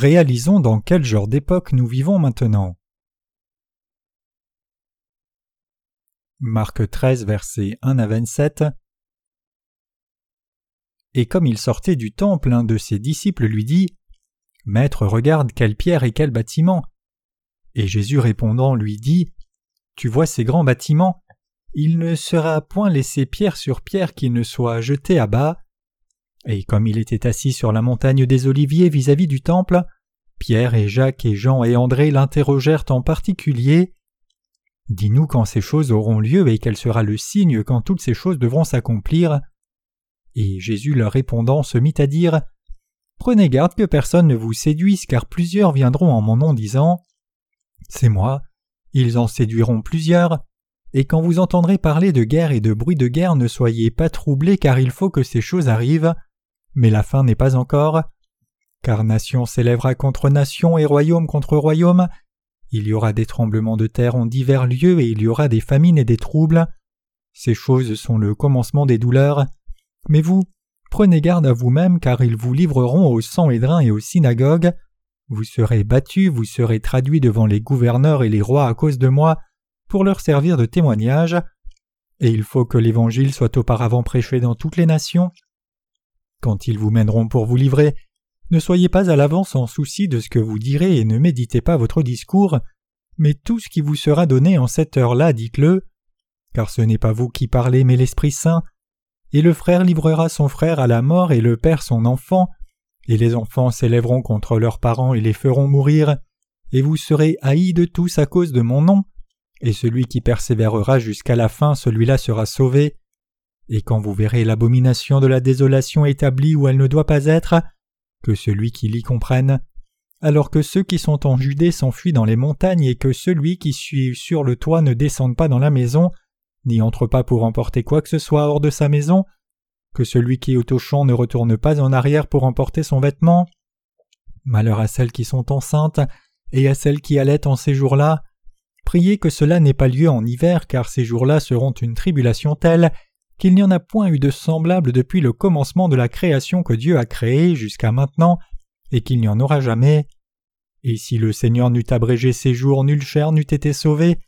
Réalisons dans quel genre d'époque nous vivons maintenant. Marc 13, versets 1 à 27 Et comme il sortait du temple, un de ses disciples lui dit Maître, regarde quelle pierre et quel bâtiment. Et Jésus répondant lui dit Tu vois ces grands bâtiments? Il ne sera point laissé pierre sur pierre qui ne soit jeté à bas. Et comme il était assis sur la montagne des Oliviers vis-à-vis du temple, Pierre et Jacques et Jean et André l'interrogèrent en particulier. Dis-nous quand ces choses auront lieu et quel sera le signe quand toutes ces choses devront s'accomplir. Et Jésus leur répondant se mit à dire Prenez garde que personne ne vous séduise, car plusieurs viendront en mon nom disant C'est moi. Ils en séduiront plusieurs. Et quand vous entendrez parler de guerre et de bruit de guerre, ne soyez pas troublés, car il faut que ces choses arrivent mais la fin n'est pas encore. Car nation s'élèvera contre nation et royaume contre royaume. Il y aura des tremblements de terre en divers lieux et il y aura des famines et des troubles. Ces choses sont le commencement des douleurs. Mais vous, prenez garde à vous-même car ils vous livreront au sang édrin et aux synagogues. Vous serez battus, vous serez traduits devant les gouverneurs et les rois à cause de moi, pour leur servir de témoignage. Et il faut que l'Évangile soit auparavant prêché dans toutes les nations. Quand ils vous mèneront pour vous livrer, ne soyez pas à l'avance en souci de ce que vous direz et ne méditez pas votre discours, mais tout ce qui vous sera donné en cette heure-là, dites-le, car ce n'est pas vous qui parlez, mais l'Esprit Saint, et le frère livrera son frère à la mort et le père son enfant, et les enfants s'élèveront contre leurs parents et les feront mourir, et vous serez haïs de tous à cause de mon nom, et celui qui persévérera jusqu'à la fin, celui-là sera sauvé. Et quand vous verrez l'abomination de la désolation établie où elle ne doit pas être, que celui qui l'y comprenne, alors que ceux qui sont en Judée s'enfuient dans les montagnes et que celui qui suit sur le toit ne descende pas dans la maison, n'y entre pas pour emporter quoi que ce soit hors de sa maison, que celui qui est au champ ne retourne pas en arrière pour emporter son vêtement. Malheur à celles qui sont enceintes et à celles qui allaitent en ces jours-là. Priez que cela n'ait pas lieu en hiver, car ces jours-là seront une tribulation telle qu'il n'y en a point eu de semblable depuis le commencement de la création que Dieu a créée jusqu'à maintenant, et qu'il n'y en aura jamais. Et si le Seigneur n'eût abrégé ses jours, nulle chair n'eût été sauvée,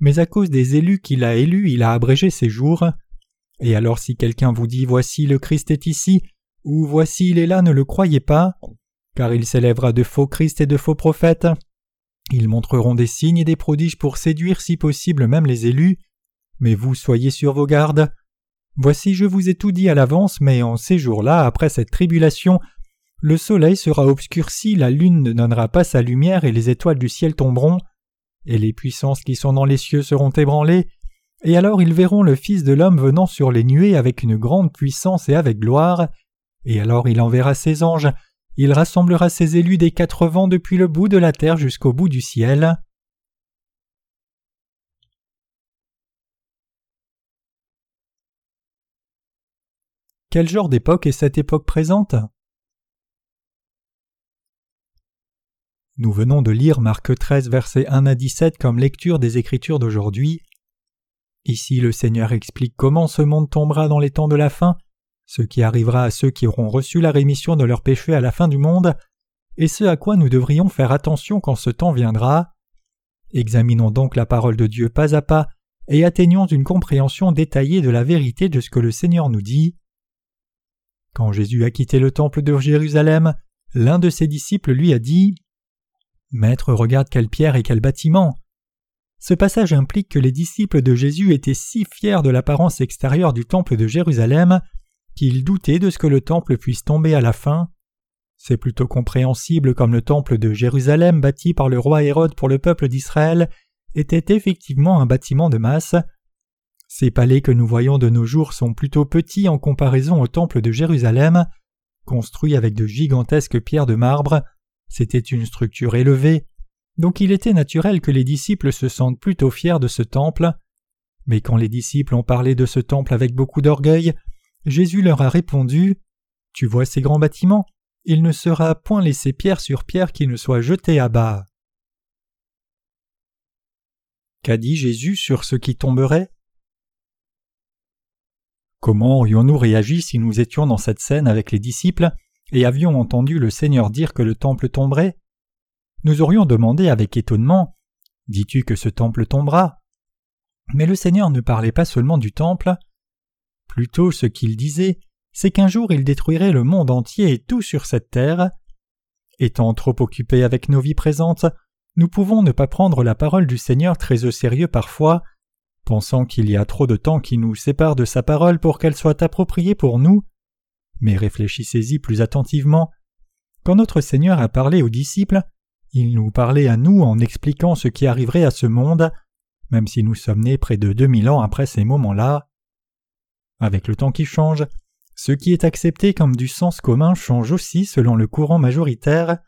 mais à cause des élus qu'il a élus, il a abrégé ses jours. Et alors si quelqu'un vous dit Voici le Christ est ici, ou Voici il est là, ne le croyez pas, car il s'élèvera de faux Christ et de faux prophètes. Ils montreront des signes et des prodiges pour séduire si possible même les élus. Mais vous soyez sur vos gardes. Voici je vous ai tout dit à l'avance, mais en ces jours-là, après cette tribulation, le soleil sera obscurci, la lune ne donnera pas sa lumière et les étoiles du ciel tomberont, et les puissances qui sont dans les cieux seront ébranlées, et alors ils verront le Fils de l'homme venant sur les nuées avec une grande puissance et avec gloire, et alors il enverra ses anges, il rassemblera ses élus des quatre vents depuis le bout de la terre jusqu'au bout du ciel. Quel genre d'époque est cette époque présente? Nous venons de lire Marc 13, versets 1 à 17 comme lecture des Écritures d'aujourd'hui. Ici, le Seigneur explique comment ce monde tombera dans les temps de la fin, ce qui arrivera à ceux qui auront reçu la rémission de leurs péchés à la fin du monde, et ce à quoi nous devrions faire attention quand ce temps viendra. Examinons donc la parole de Dieu pas à pas et atteignons une compréhension détaillée de la vérité de ce que le Seigneur nous dit. Quand Jésus a quitté le temple de Jérusalem, l'un de ses disciples lui a dit Maître, regarde quelle pierre et quel bâtiment. Ce passage implique que les disciples de Jésus étaient si fiers de l'apparence extérieure du temple de Jérusalem qu'ils doutaient de ce que le temple puisse tomber à la fin. C'est plutôt compréhensible comme le temple de Jérusalem bâti par le roi Hérode pour le peuple d'Israël était effectivement un bâtiment de masse, ces palais que nous voyons de nos jours sont plutôt petits en comparaison au temple de Jérusalem, construit avec de gigantesques pierres de marbre. C'était une structure élevée, donc il était naturel que les disciples se sentent plutôt fiers de ce temple. Mais quand les disciples ont parlé de ce temple avec beaucoup d'orgueil, Jésus leur a répondu Tu vois ces grands bâtiments? Il ne sera point laissé pierre sur pierre qui ne soit jeté à bas. Qu'a dit Jésus sur ce qui tomberait? Comment aurions-nous réagi si nous étions dans cette scène avec les disciples et avions entendu le Seigneur dire que le temple tomberait, nous aurions demandé avec étonnement Dis-tu que ce temple tombera? Mais le Seigneur ne parlait pas seulement du temple. Plutôt ce qu'il disait, c'est qu'un jour il détruirait le monde entier et tout sur cette terre. Étant trop occupés avec nos vies présentes, nous pouvons ne pas prendre la parole du Seigneur très au sérieux parfois, pensant qu'il y a trop de temps qui nous sépare de sa parole pour qu'elle soit appropriée pour nous. Mais réfléchissez-y plus attentivement. Quand notre Seigneur a parlé aux disciples, il nous parlait à nous en expliquant ce qui arriverait à ce monde, même si nous sommes nés près de deux mille ans après ces moments-là. Avec le temps qui change, ce qui est accepté comme du sens commun change aussi selon le courant majoritaire,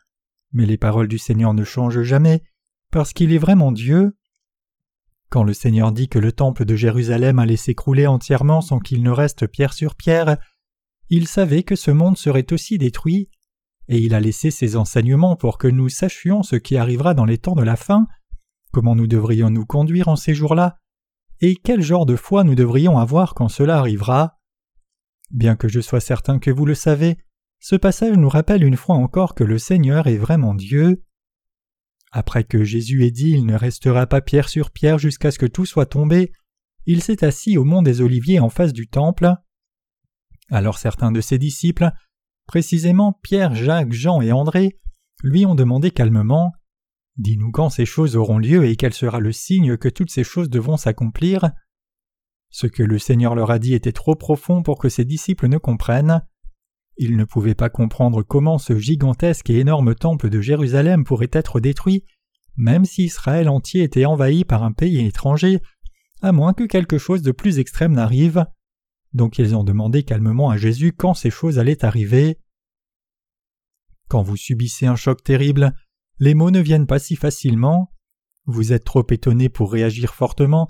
mais les paroles du Seigneur ne changent jamais, parce qu'il est vraiment Dieu. Quand le Seigneur dit que le temple de Jérusalem allait s'écrouler entièrement sans qu'il ne reste pierre sur pierre, il savait que ce monde serait aussi détruit, et il a laissé ses enseignements pour que nous sachions ce qui arrivera dans les temps de la fin, comment nous devrions nous conduire en ces jours-là, et quel genre de foi nous devrions avoir quand cela arrivera. Bien que je sois certain que vous le savez, ce passage nous rappelle une fois encore que le Seigneur est vraiment Dieu. Après que Jésus ait dit Il ne restera pas pierre sur pierre jusqu'à ce que tout soit tombé, il s'est assis au mont des Oliviers en face du temple. Alors certains de ses disciples Précisément, Pierre, Jacques, Jean et André lui ont demandé calmement Dis-nous quand ces choses auront lieu et quel sera le signe que toutes ces choses devront s'accomplir? Ce que le Seigneur leur a dit était trop profond pour que ses disciples ne comprennent. Ils ne pouvaient pas comprendre comment ce gigantesque et énorme temple de Jérusalem pourrait être détruit, même si Israël entier était envahi par un pays étranger, à moins que quelque chose de plus extrême n'arrive. Donc ils ont demandé calmement à Jésus quand ces choses allaient arriver. Quand vous subissez un choc terrible, les mots ne viennent pas si facilement. Vous êtes trop étonné pour réagir fortement,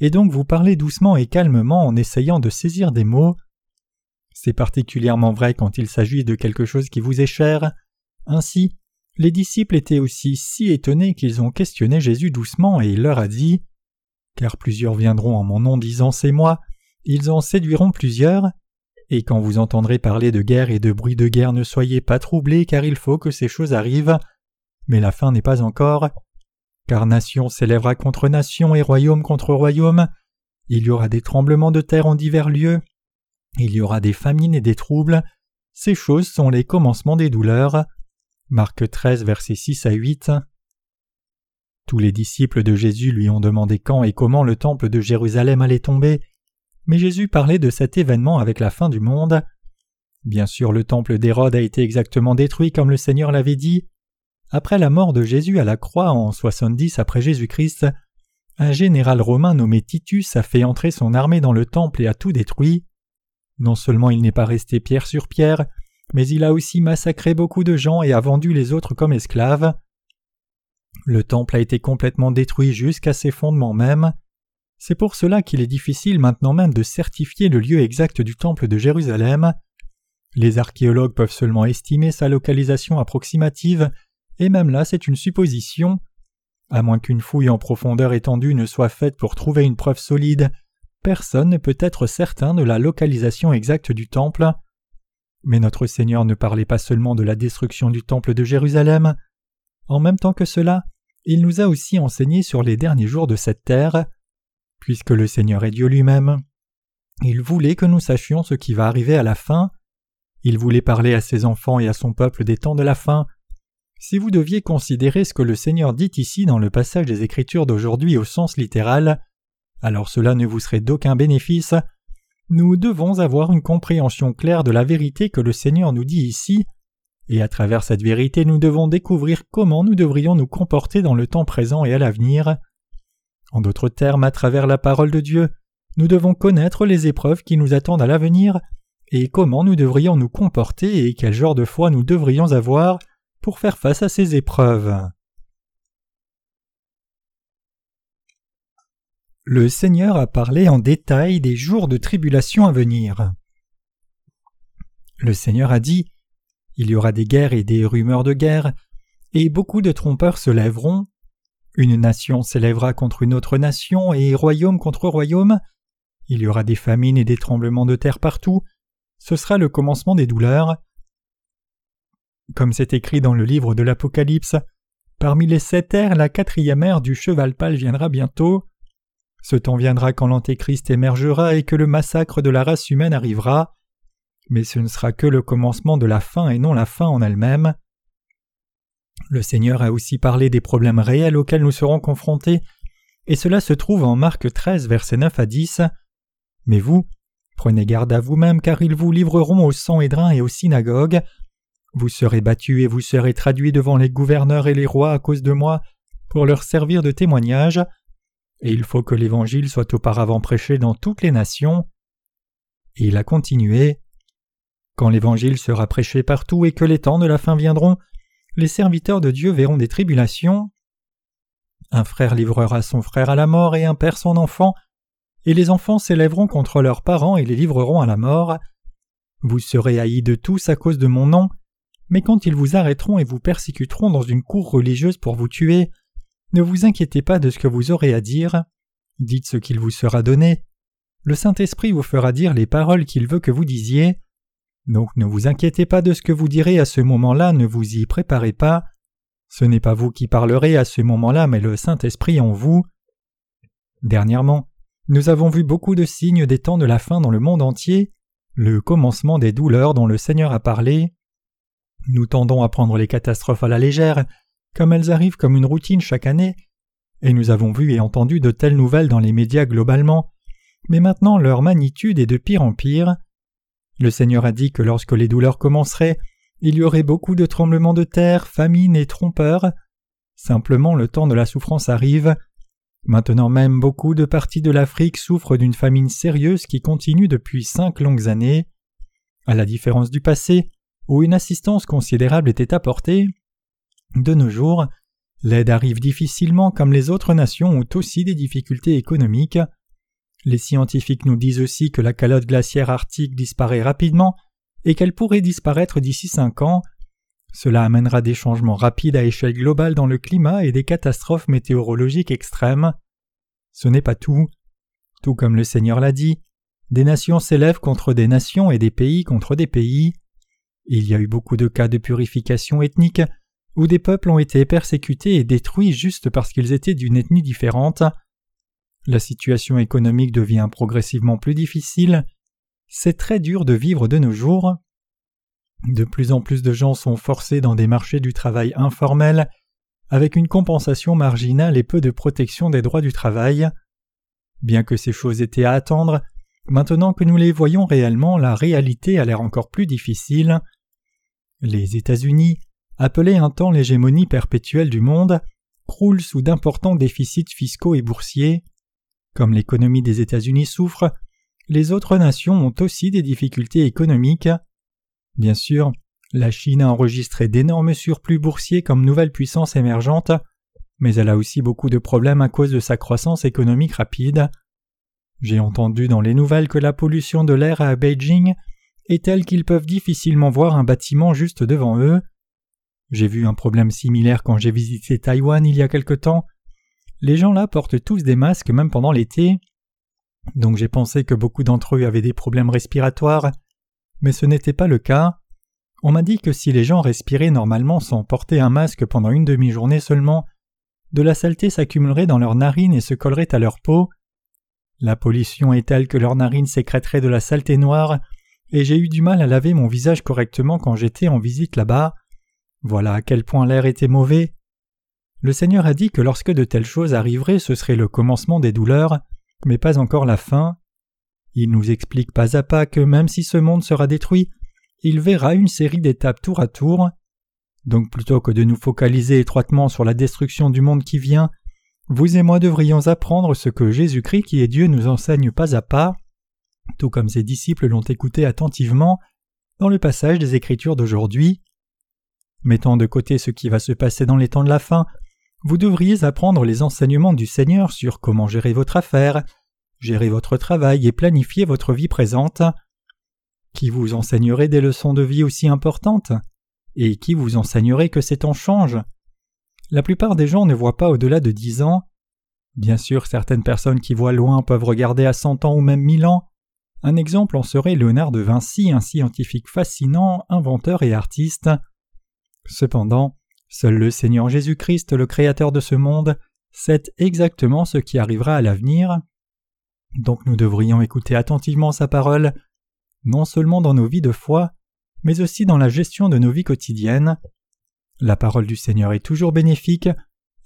et donc vous parlez doucement et calmement en essayant de saisir des mots. C'est particulièrement vrai quand il s'agit de quelque chose qui vous est cher. Ainsi, les disciples étaient aussi si étonnés qu'ils ont questionné Jésus doucement et il leur a dit Car plusieurs viendront en mon nom disant C'est moi, ils en séduiront plusieurs. Et quand vous entendrez parler de guerre et de bruit de guerre, ne soyez pas troublés, car il faut que ces choses arrivent. Mais la fin n'est pas encore. Car nation s'élèvera contre nation et royaume contre royaume. Il y aura des tremblements de terre en divers lieux. Il y aura des famines et des troubles. Ces choses sont les commencements des douleurs. Marc 13, versets 6 à 8. Tous les disciples de Jésus lui ont demandé quand et comment le temple de Jérusalem allait tomber mais Jésus parlait de cet événement avec la fin du monde. Bien sûr, le temple d'Hérode a été exactement détruit comme le Seigneur l'avait dit. Après la mort de Jésus à la croix en 70 après Jésus-Christ, un général romain nommé Titus a fait entrer son armée dans le temple et a tout détruit. Non seulement il n'est pas resté pierre sur pierre, mais il a aussi massacré beaucoup de gens et a vendu les autres comme esclaves. Le temple a été complètement détruit jusqu'à ses fondements même. C'est pour cela qu'il est difficile maintenant même de certifier le lieu exact du temple de Jérusalem. Les archéologues peuvent seulement estimer sa localisation approximative, et même là c'est une supposition. À moins qu'une fouille en profondeur étendue ne soit faite pour trouver une preuve solide, personne ne peut être certain de la localisation exacte du temple. Mais notre Seigneur ne parlait pas seulement de la destruction du temple de Jérusalem. En même temps que cela, il nous a aussi enseigné sur les derniers jours de cette terre. Puisque le Seigneur est Dieu lui-même, il voulait que nous sachions ce qui va arriver à la fin. Il voulait parler à ses enfants et à son peuple des temps de la fin. Si vous deviez considérer ce que le Seigneur dit ici dans le passage des Écritures d'aujourd'hui au sens littéral, alors cela ne vous serait d'aucun bénéfice. Nous devons avoir une compréhension claire de la vérité que le Seigneur nous dit ici, et à travers cette vérité nous devons découvrir comment nous devrions nous comporter dans le temps présent et à l'avenir. En d'autres termes, à travers la parole de Dieu, nous devons connaître les épreuves qui nous attendent à l'avenir et comment nous devrions nous comporter et quel genre de foi nous devrions avoir pour faire face à ces épreuves. Le Seigneur a parlé en détail des jours de tribulation à venir. Le Seigneur a dit Il y aura des guerres et des rumeurs de guerre, et beaucoup de trompeurs se lèveront, une nation s'élèvera contre une autre nation et royaume contre royaume. Il y aura des famines et des tremblements de terre partout. Ce sera le commencement des douleurs. Comme c'est écrit dans le livre de l'Apocalypse, parmi les sept ères, la quatrième ère du cheval pâle viendra bientôt. Ce temps viendra quand l'Antéchrist émergera et que le massacre de la race humaine arrivera, mais ce ne sera que le commencement de la fin et non la fin en elle-même. Le Seigneur a aussi parlé des problèmes réels auxquels nous serons confrontés, et cela se trouve en Marc 13, versets 9 à 10. Mais vous, prenez garde à vous-même, car ils vous livreront au sang édrin et aux synagogues. Vous serez battus et vous serez traduits devant les gouverneurs et les rois à cause de moi, pour leur servir de témoignage. Et il faut que l'Évangile soit auparavant prêché dans toutes les nations. Et il a continué. Quand l'Évangile sera prêché partout et que les temps de la fin viendront, les serviteurs de Dieu verront des tribulations. Un frère livrera son frère à la mort et un père son enfant, et les enfants s'élèveront contre leurs parents et les livreront à la mort. Vous serez haïs de tous à cause de mon nom, mais quand ils vous arrêteront et vous persécuteront dans une cour religieuse pour vous tuer, ne vous inquiétez pas de ce que vous aurez à dire, dites ce qu'il vous sera donné. Le Saint-Esprit vous fera dire les paroles qu'il veut que vous disiez. Donc ne vous inquiétez pas de ce que vous direz à ce moment-là, ne vous y préparez pas. Ce n'est pas vous qui parlerez à ce moment-là, mais le Saint-Esprit en vous. Dernièrement, nous avons vu beaucoup de signes des temps de la fin dans le monde entier, le commencement des douleurs dont le Seigneur a parlé. Nous tendons à prendre les catastrophes à la légère, comme elles arrivent comme une routine chaque année, et nous avons vu et entendu de telles nouvelles dans les médias globalement, mais maintenant leur magnitude est de pire en pire. Le Seigneur a dit que lorsque les douleurs commenceraient, il y aurait beaucoup de tremblements de terre, famine et trompeurs. Simplement le temps de la souffrance arrive. Maintenant même beaucoup de parties de l'Afrique souffrent d'une famine sérieuse qui continue depuis cinq longues années. À la différence du passé, où une assistance considérable était apportée, de nos jours, l'aide arrive difficilement comme les autres nations ont aussi des difficultés économiques. Les scientifiques nous disent aussi que la calotte glaciaire arctique disparaît rapidement et qu'elle pourrait disparaître d'ici cinq ans. Cela amènera des changements rapides à échelle globale dans le climat et des catastrophes météorologiques extrêmes. Ce n'est pas tout. Tout comme le Seigneur l'a dit, des nations s'élèvent contre des nations et des pays contre des pays. Il y a eu beaucoup de cas de purification ethnique où des peuples ont été persécutés et détruits juste parce qu'ils étaient d'une ethnie différente. La situation économique devient progressivement plus difficile. C'est très dur de vivre de nos jours. De plus en plus de gens sont forcés dans des marchés du travail informels, avec une compensation marginale et peu de protection des droits du travail. Bien que ces choses étaient à attendre, maintenant que nous les voyons réellement, la réalité a l'air encore plus difficile. Les États-Unis, appelés un temps l'hégémonie perpétuelle du monde, croulent sous d'importants déficits fiscaux et boursiers. Comme l'économie des États-Unis souffre, les autres nations ont aussi des difficultés économiques. Bien sûr, la Chine a enregistré d'énormes surplus boursiers comme nouvelle puissance émergente, mais elle a aussi beaucoup de problèmes à cause de sa croissance économique rapide. J'ai entendu dans les nouvelles que la pollution de l'air à Beijing est telle qu'ils peuvent difficilement voir un bâtiment juste devant eux. J'ai vu un problème similaire quand j'ai visité Taïwan il y a quelque temps. Les gens là portent tous des masques même pendant l'été. Donc j'ai pensé que beaucoup d'entre eux avaient des problèmes respiratoires, mais ce n'était pas le cas. On m'a dit que si les gens respiraient normalement sans porter un masque pendant une demi-journée seulement, de la saleté s'accumulerait dans leurs narines et se collerait à leur peau. La pollution est telle que leurs narines sécréteraient de la saleté noire, et j'ai eu du mal à laver mon visage correctement quand j'étais en visite là-bas. Voilà à quel point l'air était mauvais. Le Seigneur a dit que lorsque de telles choses arriveraient, ce serait le commencement des douleurs, mais pas encore la fin. Il nous explique pas à pas que même si ce monde sera détruit, il verra une série d'étapes tour à tour. Donc plutôt que de nous focaliser étroitement sur la destruction du monde qui vient, vous et moi devrions apprendre ce que Jésus-Christ qui est Dieu nous enseigne pas à pas, tout comme ses disciples l'ont écouté attentivement dans le passage des Écritures d'aujourd'hui. Mettant de côté ce qui va se passer dans les temps de la fin, vous devriez apprendre les enseignements du Seigneur sur comment gérer votre affaire, gérer votre travail et planifier votre vie présente. Qui vous enseignerait des leçons de vie aussi importantes Et qui vous enseignerait que ces temps changent La plupart des gens ne voient pas au-delà de dix ans. Bien sûr, certaines personnes qui voient loin peuvent regarder à cent ans ou même mille ans. Un exemple en serait Léonard de Vinci, un scientifique fascinant, inventeur et artiste. Cependant, seul le Seigneur Jésus-Christ, le Créateur de ce monde, sait exactement ce qui arrivera à l'avenir. Donc nous devrions écouter attentivement sa parole, non seulement dans nos vies de foi, mais aussi dans la gestion de nos vies quotidiennes. La parole du Seigneur est toujours bénéfique,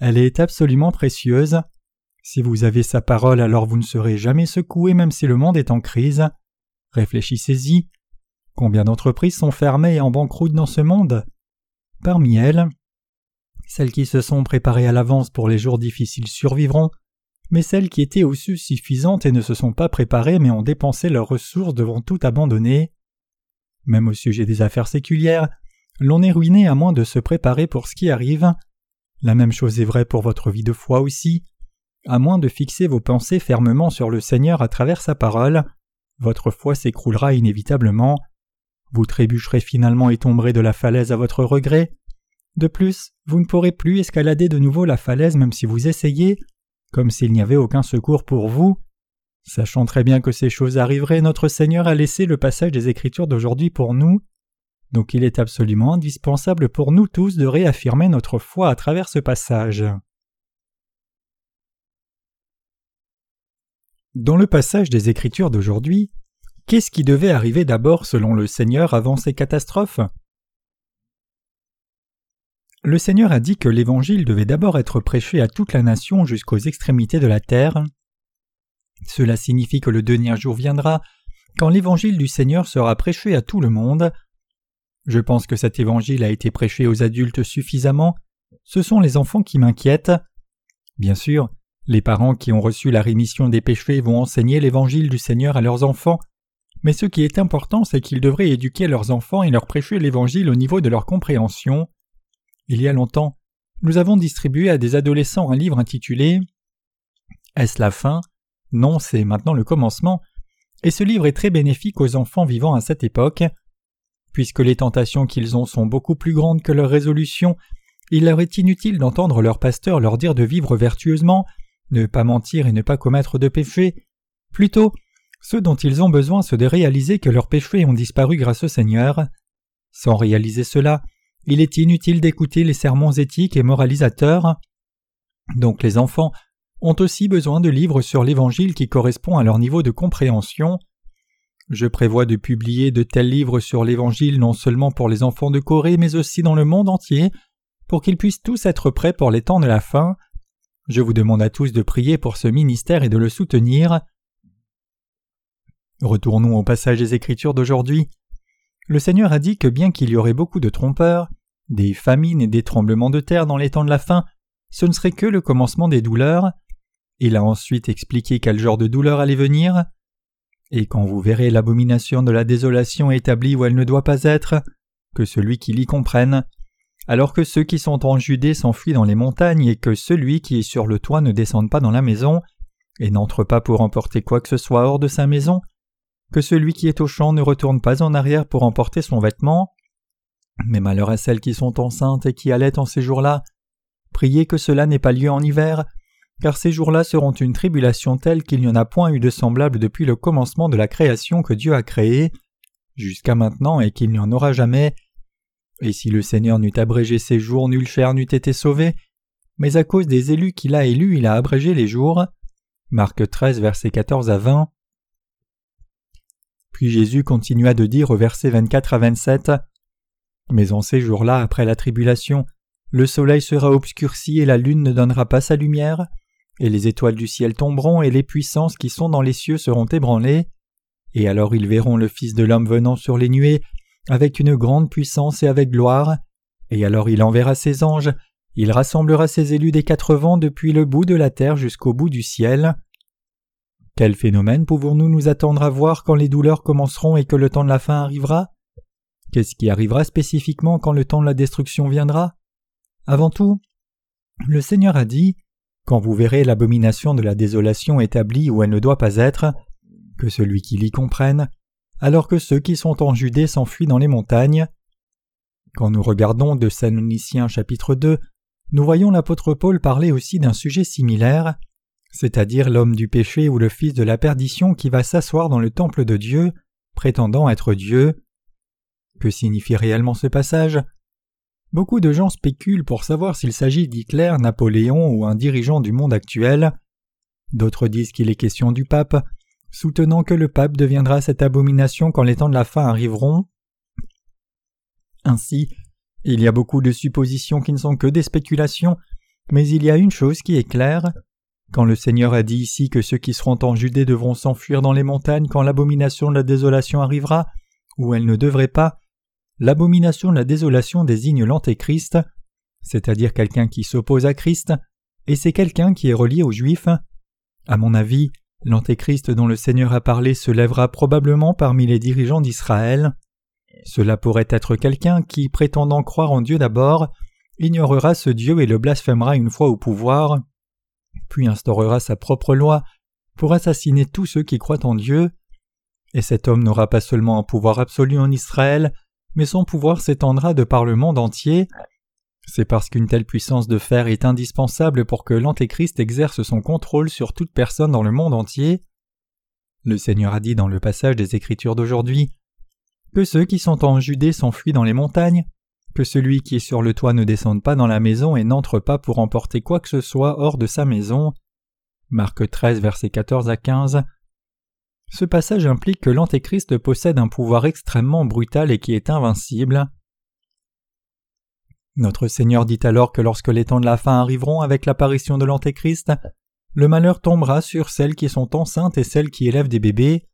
elle est absolument précieuse. Si vous avez sa parole, alors vous ne serez jamais secoué même si le monde est en crise. Réfléchissez-y. Combien d'entreprises sont fermées et en banqueroute dans ce monde? Parmi elles, celles qui se sont préparées à l'avance pour les jours difficiles survivront, mais celles qui étaient aussi suffisantes et ne se sont pas préparées mais ont dépensé leurs ressources devront tout abandonner. Même au sujet des affaires séculières, l'on est ruiné à moins de se préparer pour ce qui arrive. La même chose est vraie pour votre vie de foi aussi. À moins de fixer vos pensées fermement sur le Seigneur à travers sa parole, votre foi s'écroulera inévitablement. Vous trébucherez finalement et tomberez de la falaise à votre regret. De plus, vous ne pourrez plus escalader de nouveau la falaise même si vous essayez, comme s'il n'y avait aucun secours pour vous. Sachant très bien que ces choses arriveraient, notre Seigneur a laissé le passage des Écritures d'aujourd'hui pour nous. Donc il est absolument indispensable pour nous tous de réaffirmer notre foi à travers ce passage. Dans le passage des Écritures d'aujourd'hui, qu'est-ce qui devait arriver d'abord selon le Seigneur avant ces catastrophes? Le Seigneur a dit que l'Évangile devait d'abord être prêché à toute la nation jusqu'aux extrémités de la terre. Cela signifie que le dernier jour viendra quand l'Évangile du Seigneur sera prêché à tout le monde. Je pense que cet évangile a été prêché aux adultes suffisamment. Ce sont les enfants qui m'inquiètent. Bien sûr, les parents qui ont reçu la rémission des péchés vont enseigner l'évangile du Seigneur à leurs enfants, mais ce qui est important, c'est qu'ils devraient éduquer leurs enfants et leur prêcher l'évangile au niveau de leur compréhension. Il y a longtemps, nous avons distribué à des adolescents un livre intitulé Est-ce la fin? Non, c'est maintenant le commencement, et ce livre est très bénéfique aux enfants vivant à cette époque. Puisque les tentations qu'ils ont sont beaucoup plus grandes que leurs résolutions, il leur est inutile d'entendre leur pasteur leur dire de vivre vertueusement, ne pas mentir et ne pas commettre de péché. Plutôt, ce dont ils ont besoin, c'est de réaliser que leurs péchés ont disparu grâce au Seigneur. Sans réaliser cela, il est inutile d'écouter les sermons éthiques et moralisateurs. Donc les enfants ont aussi besoin de livres sur l'Évangile qui correspond à leur niveau de compréhension. Je prévois de publier de tels livres sur l'Évangile non seulement pour les enfants de Corée, mais aussi dans le monde entier, pour qu'ils puissent tous être prêts pour les temps de la fin. Je vous demande à tous de prier pour ce ministère et de le soutenir. Retournons au passage des Écritures d'aujourd'hui. Le Seigneur a dit que bien qu'il y aurait beaucoup de trompeurs, des famines et des tremblements de terre dans les temps de la fin, ce ne serait que le commencement des douleurs. Il a ensuite expliqué quel genre de douleur allait venir. Et quand vous verrez l'abomination de la désolation établie où elle ne doit pas être, que celui qui l'y comprenne, alors que ceux qui sont en Judée s'enfuient dans les montagnes et que celui qui est sur le toit ne descende pas dans la maison, et n'entre pas pour emporter quoi que ce soit hors de sa maison, que celui qui est au champ ne retourne pas en arrière pour emporter son vêtement. Mais malheur à celles qui sont enceintes et qui allaitent en ces jours-là. Priez que cela n'ait pas lieu en hiver, car ces jours-là seront une tribulation telle qu'il n'y en a point eu de semblable depuis le commencement de la création que Dieu a créée, jusqu'à maintenant et qu'il n'y en aura jamais, et si le Seigneur n'eût abrégé ses jours, nul chair n'eût été sauvé. Mais à cause des élus qu'il a élus, il a abrégé les jours. Marc 13, versets 14 à 20. Puis Jésus continua de dire au verset 24 à 27 Mais en ces jours-là, après la tribulation, le soleil sera obscurci et la lune ne donnera pas sa lumière, et les étoiles du ciel tomberont et les puissances qui sont dans les cieux seront ébranlées. Et alors ils verront le Fils de l'homme venant sur les nuées avec une grande puissance et avec gloire, et alors il enverra ses anges, il rassemblera ses élus des quatre vents depuis le bout de la terre jusqu'au bout du ciel. Quel phénomène pouvons-nous nous attendre à voir quand les douleurs commenceront et que le temps de la fin arrivera? Qu'est-ce qui arrivera spécifiquement quand le temps de la destruction viendra? Avant tout, le Seigneur a dit Quand vous verrez l'abomination de la désolation établie où elle ne doit pas être, que celui qui l'y comprenne, alors que ceux qui sont en Judée s'enfuient dans les montagnes. Quand nous regardons de Saloniciens chapitre 2, nous voyons l'apôtre Paul parler aussi d'un sujet similaire, c'est-à-dire l'homme du péché ou le fils de la perdition qui va s'asseoir dans le temple de Dieu, prétendant être Dieu. Que signifie réellement ce passage? Beaucoup de gens spéculent pour savoir s'il s'agit d'Hitler, Napoléon ou un dirigeant du monde actuel. D'autres disent qu'il est question du pape, soutenant que le pape deviendra cette abomination quand les temps de la fin arriveront. Ainsi, il y a beaucoup de suppositions qui ne sont que des spéculations, mais il y a une chose qui est claire. Quand le Seigneur a dit ici que ceux qui seront en Judée devront s'enfuir dans les montagnes quand l'abomination de la désolation arrivera, ou elle ne devrait pas, l'abomination de la désolation désigne l'antéchrist, c'est-à-dire quelqu'un qui s'oppose à Christ, et c'est quelqu'un qui est relié aux Juifs. À mon avis, l'antéchrist dont le Seigneur a parlé se lèvera probablement parmi les dirigeants d'Israël. Cela pourrait être quelqu'un qui, prétendant croire en Dieu d'abord, ignorera ce Dieu et le blasphémera une fois au pouvoir, puis instaurera sa propre loi pour assassiner tous ceux qui croient en Dieu. Et cet homme n'aura pas seulement un pouvoir absolu en Israël, mais son pouvoir s'étendra de par le monde entier. C'est parce qu'une telle puissance de fer est indispensable pour que l'Antéchrist exerce son contrôle sur toute personne dans le monde entier. Le Seigneur a dit dans le passage des Écritures d'aujourd'hui que ceux qui sont en Judée s'enfuient dans les montagnes, que celui qui est sur le toit ne descende pas dans la maison et n'entre pas pour emporter quoi que ce soit hors de sa maison. Marc 13, versets 14 à 15. Ce passage implique que l'Antéchrist possède un pouvoir extrêmement brutal et qui est invincible. Notre Seigneur dit alors que lorsque les temps de la fin arriveront avec l'apparition de l'Antéchrist, le malheur tombera sur celles qui sont enceintes et celles qui élèvent des bébés.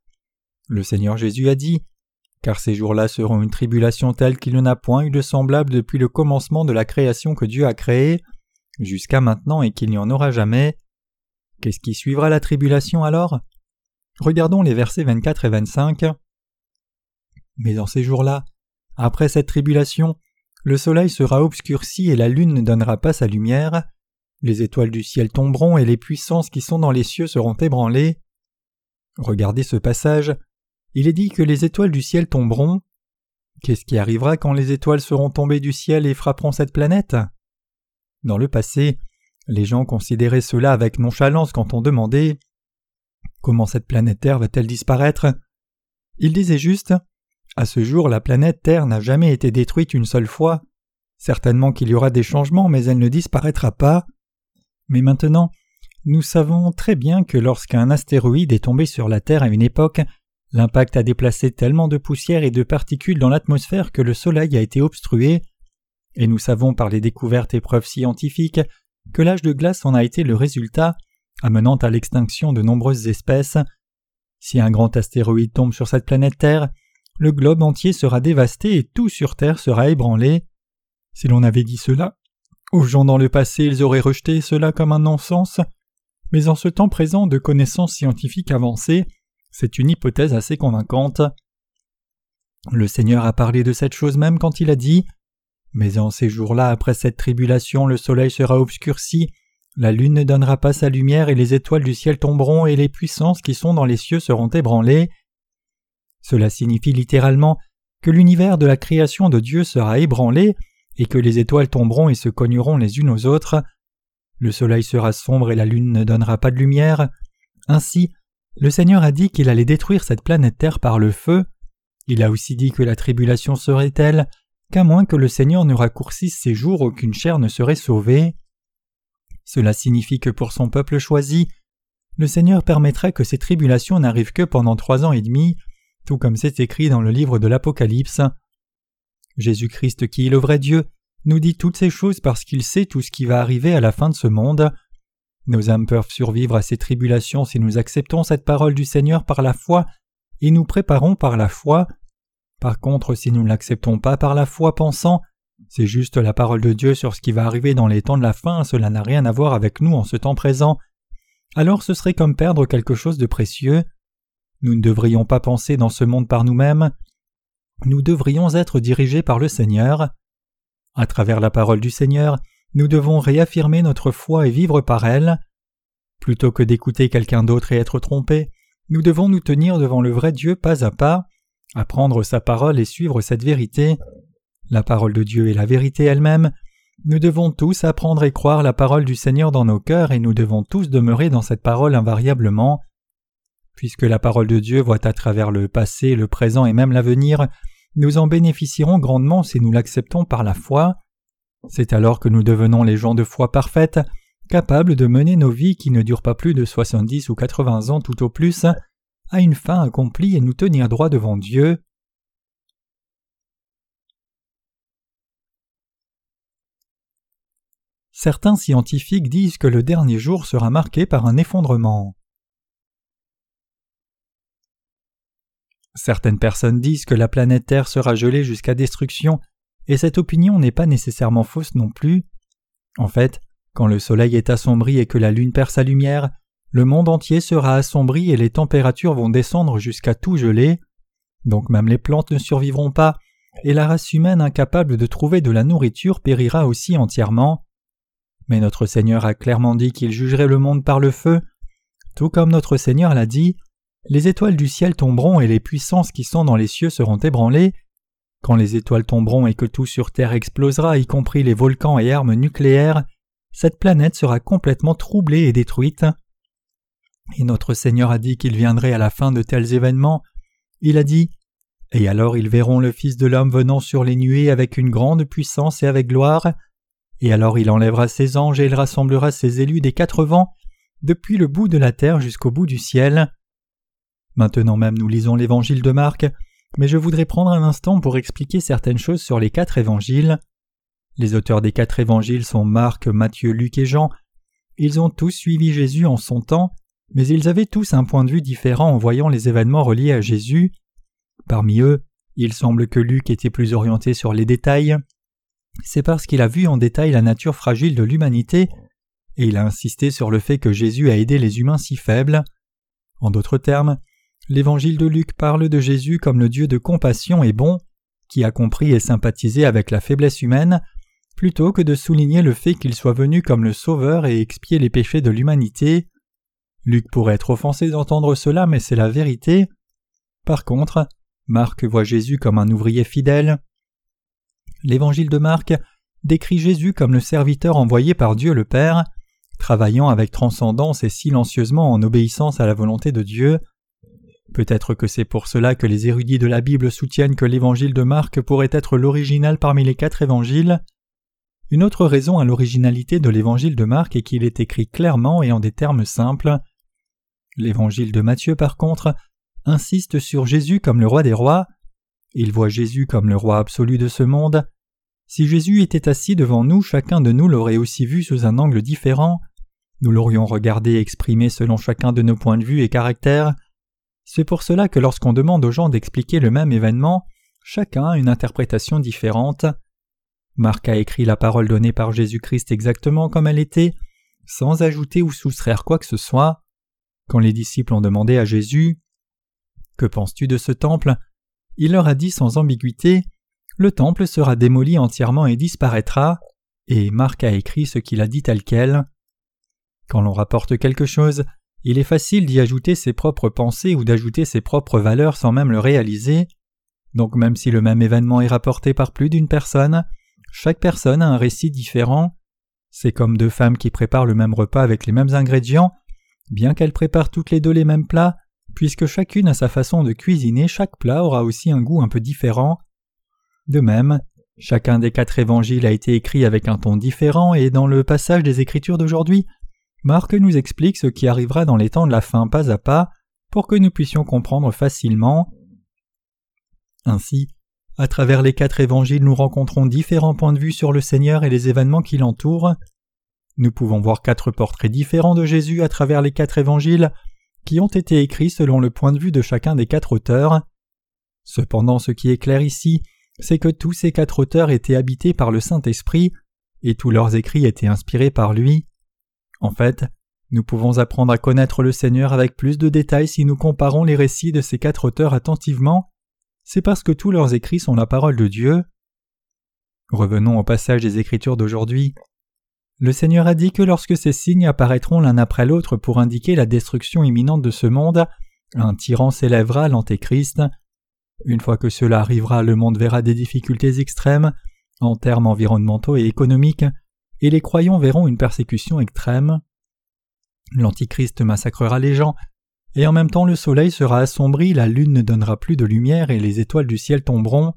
Le Seigneur Jésus a dit car ces jours-là seront une tribulation telle qu'il n'y en a point eu de semblable depuis le commencement de la création que Dieu a créée, jusqu'à maintenant et qu'il n'y en aura jamais. Qu'est-ce qui suivra la tribulation alors? Regardons les versets 24 et 25. Mais dans ces jours-là, après cette tribulation, le soleil sera obscurci et la lune ne donnera pas sa lumière, les étoiles du ciel tomberont et les puissances qui sont dans les cieux seront ébranlées. Regardez ce passage, il est dit que les étoiles du ciel tomberont. Qu'est-ce qui arrivera quand les étoiles seront tombées du ciel et frapperont cette planète? Dans le passé, les gens considéraient cela avec nonchalance quand on demandait Comment cette planète Terre va-t-elle disparaître? Ils disaient juste À ce jour, la planète Terre n'a jamais été détruite une seule fois. Certainement qu'il y aura des changements, mais elle ne disparaîtra pas. Mais maintenant, nous savons très bien que lorsqu'un astéroïde est tombé sur la Terre à une époque, L'impact a déplacé tellement de poussière et de particules dans l'atmosphère que le Soleil a été obstrué, et nous savons par les découvertes et preuves scientifiques que l'âge de glace en a été le résultat, amenant à l'extinction de nombreuses espèces. Si un grand astéroïde tombe sur cette planète Terre, le globe entier sera dévasté et tout sur Terre sera ébranlé. Si l'on avait dit cela aux gens dans le passé, ils auraient rejeté cela comme un non-sens, mais en ce temps présent de connaissances scientifiques avancées, c'est une hypothèse assez convaincante. Le Seigneur a parlé de cette chose même quand il a dit Mais en ces jours-là, après cette tribulation, le soleil sera obscurci, la lune ne donnera pas sa lumière et les étoiles du ciel tomberont et les puissances qui sont dans les cieux seront ébranlées. Cela signifie littéralement que l'univers de la création de Dieu sera ébranlé et que les étoiles tomberont et se cogneront les unes aux autres. Le soleil sera sombre et la lune ne donnera pas de lumière. Ainsi, le Seigneur a dit qu'il allait détruire cette planète Terre par le feu. Il a aussi dit que la tribulation serait telle qu'à moins que le Seigneur ne raccourcisse ses jours, aucune chair ne serait sauvée. Cela signifie que pour son peuple choisi, le Seigneur permettrait que ces tribulations n'arrivent que pendant trois ans et demi, tout comme c'est écrit dans le livre de l'Apocalypse. Jésus-Christ, qui est le vrai Dieu, nous dit toutes ces choses parce qu'il sait tout ce qui va arriver à la fin de ce monde. Nos âmes peuvent survivre à ces tribulations si nous acceptons cette parole du Seigneur par la foi et nous préparons par la foi. Par contre, si nous ne l'acceptons pas par la foi pensant c'est juste la parole de Dieu sur ce qui va arriver dans les temps de la fin, cela n'a rien à voir avec nous en ce temps présent, alors ce serait comme perdre quelque chose de précieux. Nous ne devrions pas penser dans ce monde par nous-mêmes, nous devrions être dirigés par le Seigneur. À travers la parole du Seigneur, nous devons réaffirmer notre foi et vivre par elle. Plutôt que d'écouter quelqu'un d'autre et être trompé, nous devons nous tenir devant le vrai Dieu pas à pas, apprendre sa parole et suivre cette vérité. La parole de Dieu est la vérité elle-même. Nous devons tous apprendre et croire la parole du Seigneur dans nos cœurs et nous devons tous demeurer dans cette parole invariablement. Puisque la parole de Dieu voit à travers le passé, le présent et même l'avenir, nous en bénéficierons grandement si nous l'acceptons par la foi. C'est alors que nous devenons les gens de foi parfaite, capables de mener nos vies qui ne durent pas plus de soixante-dix ou quatre-vingts ans tout au plus, à une fin accomplie et nous tenir droit devant Dieu. Certains scientifiques disent que le dernier jour sera marqué par un effondrement. Certaines personnes disent que la planète Terre sera gelée jusqu'à destruction, et cette opinion n'est pas nécessairement fausse non plus. En fait, quand le Soleil est assombri et que la Lune perd sa lumière, le monde entier sera assombri et les températures vont descendre jusqu'à tout geler. Donc même les plantes ne survivront pas, et la race humaine incapable de trouver de la nourriture périra aussi entièrement. Mais notre Seigneur a clairement dit qu'il jugerait le monde par le feu. Tout comme notre Seigneur l'a dit, les étoiles du ciel tomberont et les puissances qui sont dans les cieux seront ébranlées. Quand les étoiles tomberont et que tout sur Terre explosera, y compris les volcans et armes nucléaires, cette planète sera complètement troublée et détruite. Et notre Seigneur a dit qu'il viendrait à la fin de tels événements. Il a dit Et alors ils verront le Fils de l'homme venant sur les nuées avec une grande puissance et avec gloire. Et alors il enlèvera ses anges et il rassemblera ses élus des quatre vents, depuis le bout de la terre jusqu'au bout du ciel. Maintenant même nous lisons l'évangile de Marc, mais je voudrais prendre un instant pour expliquer certaines choses sur les quatre évangiles. Les auteurs des quatre évangiles sont Marc, Matthieu, Luc et Jean. Ils ont tous suivi Jésus en son temps, mais ils avaient tous un point de vue différent en voyant les événements reliés à Jésus. Parmi eux, il semble que Luc était plus orienté sur les détails, c'est parce qu'il a vu en détail la nature fragile de l'humanité, et il a insisté sur le fait que Jésus a aidé les humains si faibles. En d'autres termes, l'évangile de Luc parle de Jésus comme le Dieu de compassion et bon, qui a compris et sympathisé avec la faiblesse humaine, plutôt que de souligner le fait qu'il soit venu comme le Sauveur et expier les péchés de l'humanité. Luc pourrait être offensé d'entendre cela, mais c'est la vérité. Par contre, Marc voit Jésus comme un ouvrier fidèle, l'évangile de Marc décrit Jésus comme le serviteur envoyé par Dieu le Père, travaillant avec transcendance et silencieusement en obéissance à la volonté de Dieu. Peut-être que c'est pour cela que les érudits de la Bible soutiennent que l'évangile de Marc pourrait être l'original parmi les quatre évangiles. Une autre raison à l'originalité de l'évangile de Marc est qu'il est écrit clairement et en des termes simples. L'évangile de Matthieu, par contre, insiste sur Jésus comme le roi des rois. Il voit Jésus comme le roi absolu de ce monde, si Jésus était assis devant nous, chacun de nous l'aurait aussi vu sous un angle différent. Nous l'aurions regardé exprimé selon chacun de nos points de vue et caractères. C'est pour cela que lorsqu'on demande aux gens d'expliquer le même événement, chacun a une interprétation différente. Marc a écrit la parole donnée par Jésus-Christ exactement comme elle était, sans ajouter ou soustraire quoi que ce soit. Quand les disciples ont demandé à Jésus Que penses-tu de ce temple? il leur a dit sans ambiguïté le temple sera démoli entièrement et disparaîtra, et Marc a écrit ce qu'il a dit tel quel. Quand l'on rapporte quelque chose, il est facile d'y ajouter ses propres pensées ou d'ajouter ses propres valeurs sans même le réaliser. Donc même si le même événement est rapporté par plus d'une personne, chaque personne a un récit différent. C'est comme deux femmes qui préparent le même repas avec les mêmes ingrédients, bien qu'elles préparent toutes les deux les mêmes plats, puisque chacune a sa façon de cuisiner, chaque plat aura aussi un goût un peu différent. De même, chacun des quatre évangiles a été écrit avec un ton différent et dans le passage des Écritures d'aujourd'hui, Marc nous explique ce qui arrivera dans les temps de la fin pas à pas pour que nous puissions comprendre facilement. Ainsi, à travers les quatre évangiles, nous rencontrons différents points de vue sur le Seigneur et les événements qui l'entourent. Nous pouvons voir quatre portraits différents de Jésus à travers les quatre évangiles qui ont été écrits selon le point de vue de chacun des quatre auteurs. Cependant, ce qui est clair ici, c'est que tous ces quatre auteurs étaient habités par le Saint-Esprit, et tous leurs écrits étaient inspirés par lui. En fait, nous pouvons apprendre à connaître le Seigneur avec plus de détails si nous comparons les récits de ces quatre auteurs attentivement. C'est parce que tous leurs écrits sont la parole de Dieu. Revenons au passage des Écritures d'aujourd'hui. Le Seigneur a dit que lorsque ces signes apparaîtront l'un après l'autre pour indiquer la destruction imminente de ce monde, un tyran s'élèvera, l'Antéchrist, une fois que cela arrivera, le monde verra des difficultés extrêmes en termes environnementaux et économiques, et les croyants verront une persécution extrême. L'Antichrist massacrera les gens, et en même temps le soleil sera assombri, la lune ne donnera plus de lumière et les étoiles du ciel tomberont.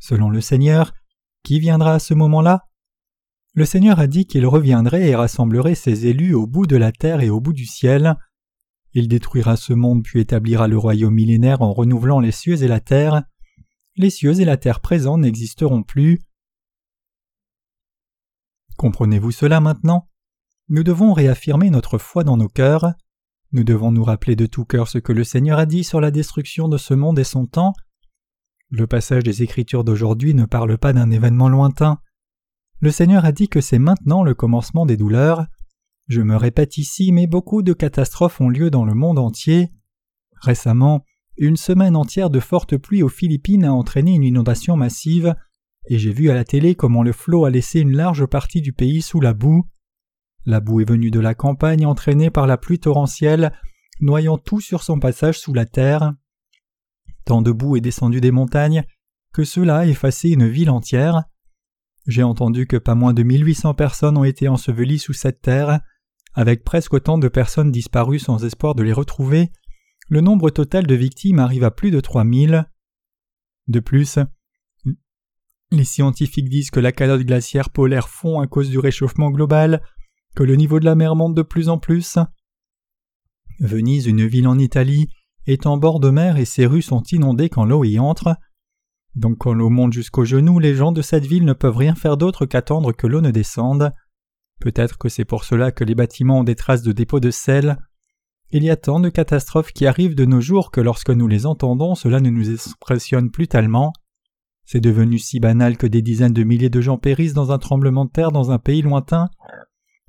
Selon le Seigneur, qui viendra à ce moment-là? Le Seigneur a dit qu'il reviendrait et rassemblerait ses élus au bout de la terre et au bout du ciel. Il détruira ce monde puis établira le royaume millénaire en renouvelant les cieux et la terre. Les cieux et la terre présents n'existeront plus. Comprenez-vous cela maintenant? Nous devons réaffirmer notre foi dans nos cœurs. Nous devons nous rappeler de tout cœur ce que le Seigneur a dit sur la destruction de ce monde et son temps. Le passage des Écritures d'aujourd'hui ne parle pas d'un événement lointain. Le Seigneur a dit que c'est maintenant le commencement des douleurs. Je me répète ici, mais beaucoup de catastrophes ont lieu dans le monde entier. Récemment, une semaine entière de fortes pluies aux Philippines a entraîné une inondation massive, et j'ai vu à la télé comment le flot a laissé une large partie du pays sous la boue. La boue est venue de la campagne entraînée par la pluie torrentielle, noyant tout sur son passage sous la terre. Tant de boue est descendue des montagnes que cela a effacé une ville entière. J'ai entendu que pas moins de 1800 personnes ont été ensevelies sous cette terre, avec presque autant de personnes disparues sans espoir de les retrouver. Le nombre total de victimes arrive à plus de 3000. De plus, les scientifiques disent que la calotte glaciaire polaire fond à cause du réchauffement global, que le niveau de la mer monte de plus en plus. Venise, une ville en Italie, est en bord de mer et ses rues sont inondées quand l'eau y entre. Donc quand l'eau monte jusqu'aux genoux, les gens de cette ville ne peuvent rien faire d'autre qu'attendre que l'eau ne descende. Peut-être que c'est pour cela que les bâtiments ont des traces de dépôt de sel. Il y a tant de catastrophes qui arrivent de nos jours que lorsque nous les entendons, cela ne nous impressionne plus tellement. C'est devenu si banal que des dizaines de milliers de gens périssent dans un tremblement de terre dans un pays lointain.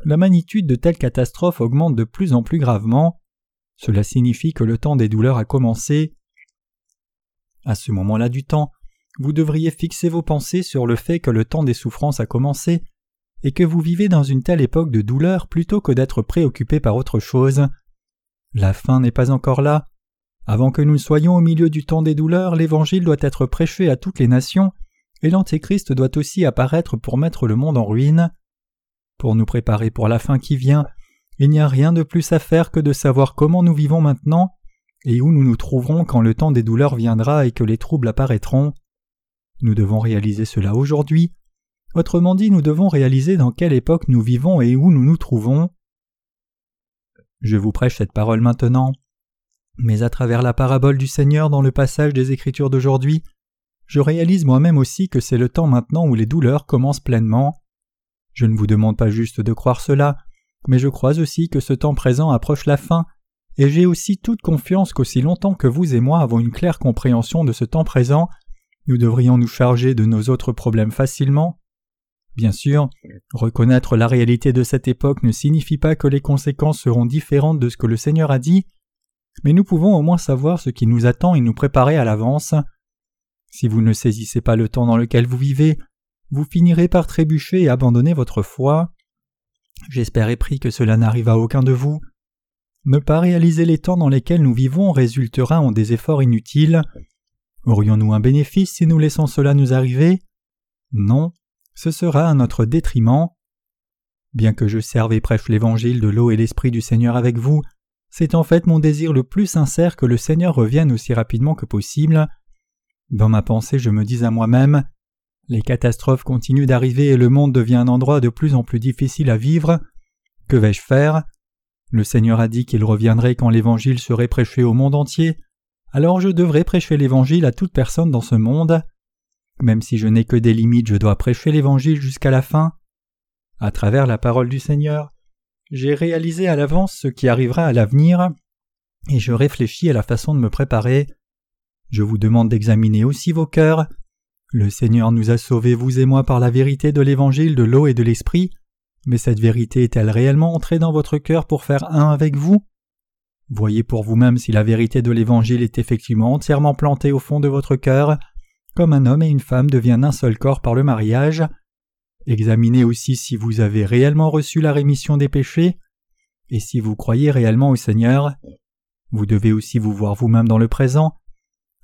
La magnitude de telles catastrophes augmente de plus en plus gravement. Cela signifie que le temps des douleurs a commencé. À ce moment-là du temps, vous devriez fixer vos pensées sur le fait que le temps des souffrances a commencé et que vous vivez dans une telle époque de douleur plutôt que d'être préoccupé par autre chose. La fin n'est pas encore là. Avant que nous soyons au milieu du temps des douleurs, l'Évangile doit être prêché à toutes les nations, et l'Antéchrist doit aussi apparaître pour mettre le monde en ruine. Pour nous préparer pour la fin qui vient, il n'y a rien de plus à faire que de savoir comment nous vivons maintenant et où nous nous trouverons quand le temps des douleurs viendra et que les troubles apparaîtront. Nous devons réaliser cela aujourd'hui. Autrement dit, nous devons réaliser dans quelle époque nous vivons et où nous nous trouvons. Je vous prêche cette parole maintenant. Mais à travers la parabole du Seigneur dans le passage des Écritures d'aujourd'hui, je réalise moi-même aussi que c'est le temps maintenant où les douleurs commencent pleinement. Je ne vous demande pas juste de croire cela, mais je crois aussi que ce temps présent approche la fin, et j'ai aussi toute confiance qu'aussi longtemps que vous et moi avons une claire compréhension de ce temps présent, nous devrions nous charger de nos autres problèmes facilement. Bien sûr, reconnaître la réalité de cette époque ne signifie pas que les conséquences seront différentes de ce que le Seigneur a dit, mais nous pouvons au moins savoir ce qui nous attend et nous préparer à l'avance. Si vous ne saisissez pas le temps dans lequel vous vivez, vous finirez par trébucher et abandonner votre foi. J'espère et prie que cela n'arrive à aucun de vous. Ne pas réaliser les temps dans lesquels nous vivons résultera en des efforts inutiles. Aurions-nous un bénéfice si nous laissons cela nous arriver? Non, ce sera à notre détriment. Bien que je serve et prêche l'évangile de l'eau et l'esprit du Seigneur avec vous, c'est en fait mon désir le plus sincère que le Seigneur revienne aussi rapidement que possible. Dans ma pensée, je me dis à moi-même Les catastrophes continuent d'arriver et le monde devient un endroit de plus en plus difficile à vivre. Que vais-je faire? Le Seigneur a dit qu'il reviendrait quand l'Évangile serait prêché au monde entier alors je devrais prêcher l'Évangile à toute personne dans ce monde. Même si je n'ai que des limites, je dois prêcher l'Évangile jusqu'à la fin. À travers la parole du Seigneur, j'ai réalisé à l'avance ce qui arrivera à l'avenir, et je réfléchis à la façon de me préparer. Je vous demande d'examiner aussi vos cœurs. Le Seigneur nous a sauvés, vous et moi, par la vérité de l'Évangile de l'eau et de l'Esprit, mais cette vérité est-elle réellement entrée dans votre cœur pour faire un avec vous? Voyez pour vous-même si la vérité de l'Évangile est effectivement entièrement plantée au fond de votre cœur, comme un homme et une femme deviennent un seul corps par le mariage. Examinez aussi si vous avez réellement reçu la rémission des péchés, et si vous croyez réellement au Seigneur. Vous devez aussi vous voir vous-même dans le présent.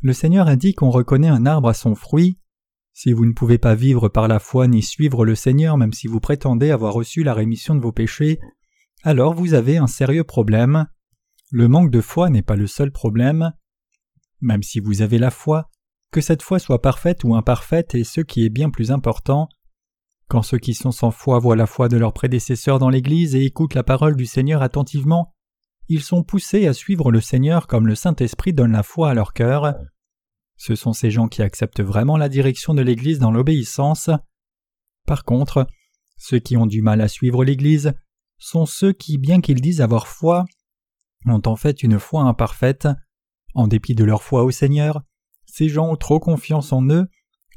Le Seigneur a dit qu'on reconnaît un arbre à son fruit. Si vous ne pouvez pas vivre par la foi ni suivre le Seigneur même si vous prétendez avoir reçu la rémission de vos péchés, alors vous avez un sérieux problème. Le manque de foi n'est pas le seul problème. Même si vous avez la foi, que cette foi soit parfaite ou imparfaite est ce qui est bien plus important. Quand ceux qui sont sans foi voient la foi de leurs prédécesseurs dans l'Église et écoutent la parole du Seigneur attentivement, ils sont poussés à suivre le Seigneur comme le Saint-Esprit donne la foi à leur cœur. Ce sont ces gens qui acceptent vraiment la direction de l'Église dans l'obéissance. Par contre, ceux qui ont du mal à suivre l'Église sont ceux qui, bien qu'ils disent avoir foi, ont en fait une foi imparfaite. En dépit de leur foi au Seigneur, ces gens ont trop confiance en eux,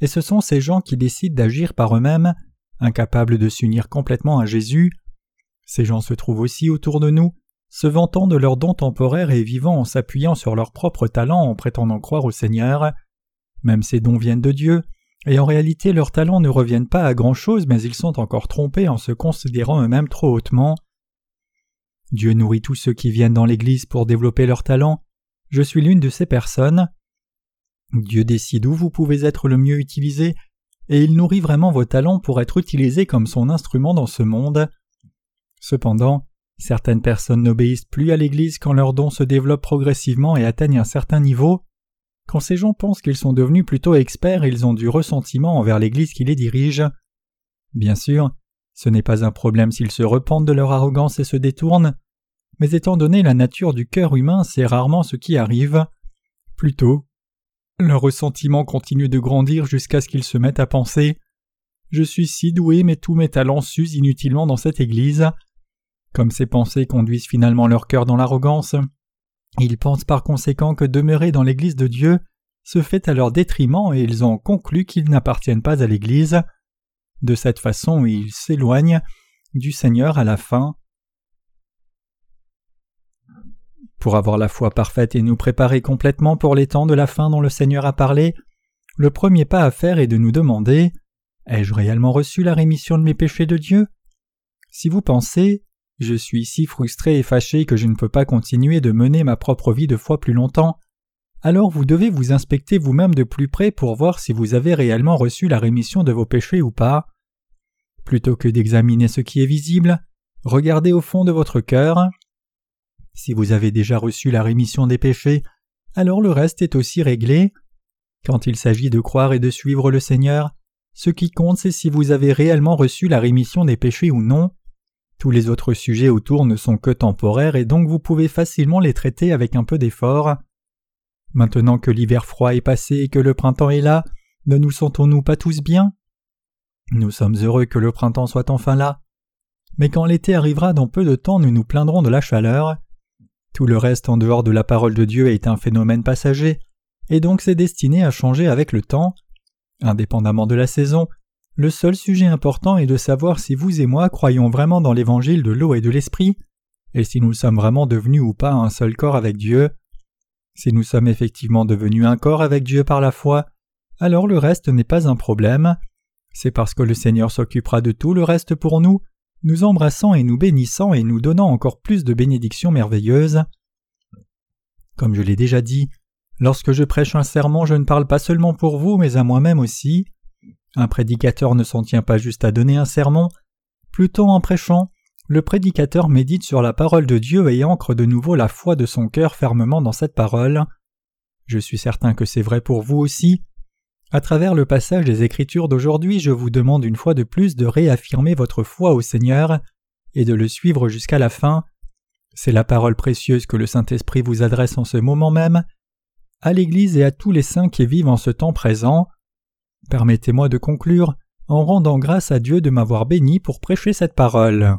et ce sont ces gens qui décident d'agir par eux-mêmes, incapables de s'unir complètement à Jésus. Ces gens se trouvent aussi autour de nous, se vantant de leurs dons temporaires et vivant en s'appuyant sur leurs propres talents en prétendant croire au Seigneur. Même ces dons viennent de Dieu, et en réalité leurs talents ne reviennent pas à grand-chose, mais ils sont encore trompés en se considérant eux-mêmes trop hautement. Dieu nourrit tous ceux qui viennent dans l'Église pour développer leurs talents. Je suis l'une de ces personnes. Dieu décide où vous pouvez être le mieux utilisé, et il nourrit vraiment vos talents pour être utilisés comme son instrument dans ce monde. Cependant, Certaines personnes n'obéissent plus à l'Église quand leurs dons se développent progressivement et atteignent un certain niveau. Quand ces gens pensent qu'ils sont devenus plutôt experts, ils ont du ressentiment envers l'Église qui les dirige. Bien sûr, ce n'est pas un problème s'ils se repentent de leur arrogance et se détournent, mais étant donné la nature du cœur humain, c'est rarement ce qui arrive. Plutôt, leur ressentiment continue de grandir jusqu'à ce qu'ils se mettent à penser Je suis si doué, mais tous mes talents s'usent inutilement dans cette Église. Comme ces pensées conduisent finalement leur cœur dans l'arrogance, ils pensent par conséquent que demeurer dans l'Église de Dieu se fait à leur détriment et ils ont conclu qu'ils n'appartiennent pas à l'Église. De cette façon, ils s'éloignent du Seigneur à la fin. Pour avoir la foi parfaite et nous préparer complètement pour les temps de la fin dont le Seigneur a parlé, le premier pas à faire est de nous demander Ai-je réellement reçu la rémission de mes péchés de Dieu? Si vous pensez je suis si frustré et fâché que je ne peux pas continuer de mener ma propre vie de foi plus longtemps. Alors vous devez vous inspecter vous-même de plus près pour voir si vous avez réellement reçu la rémission de vos péchés ou pas. Plutôt que d'examiner ce qui est visible, regardez au fond de votre cœur. Si vous avez déjà reçu la rémission des péchés, alors le reste est aussi réglé. Quand il s'agit de croire et de suivre le Seigneur, ce qui compte c'est si vous avez réellement reçu la rémission des péchés ou non. Tous les autres sujets autour ne sont que temporaires et donc vous pouvez facilement les traiter avec un peu d'effort. Maintenant que l'hiver froid est passé et que le printemps est là, ne nous sentons-nous pas tous bien? Nous sommes heureux que le printemps soit enfin là. Mais quand l'été arrivera dans peu de temps, nous nous plaindrons de la chaleur. Tout le reste en dehors de la parole de Dieu est un phénomène passager, et donc c'est destiné à changer avec le temps. Indépendamment de la saison, le seul sujet important est de savoir si vous et moi croyons vraiment dans l'évangile de l'eau et de l'esprit, et si nous sommes vraiment devenus ou pas un seul corps avec Dieu. Si nous sommes effectivement devenus un corps avec Dieu par la foi, alors le reste n'est pas un problème. C'est parce que le Seigneur s'occupera de tout le reste pour nous, nous embrassant et nous bénissant et nous donnant encore plus de bénédictions merveilleuses. Comme je l'ai déjà dit, lorsque je prêche un sermon, je ne parle pas seulement pour vous, mais à moi-même aussi. Un prédicateur ne s'en tient pas juste à donner un sermon, plutôt en prêchant, le prédicateur médite sur la parole de Dieu et ancre de nouveau la foi de son cœur fermement dans cette parole. Je suis certain que c'est vrai pour vous aussi. À travers le passage des Écritures d'aujourd'hui, je vous demande une fois de plus de réaffirmer votre foi au Seigneur et de le suivre jusqu'à la fin. C'est la parole précieuse que le Saint-Esprit vous adresse en ce moment même, à l'Église et à tous les saints qui vivent en ce temps présent. Permettez-moi de conclure en rendant grâce à Dieu de m'avoir béni pour prêcher cette parole.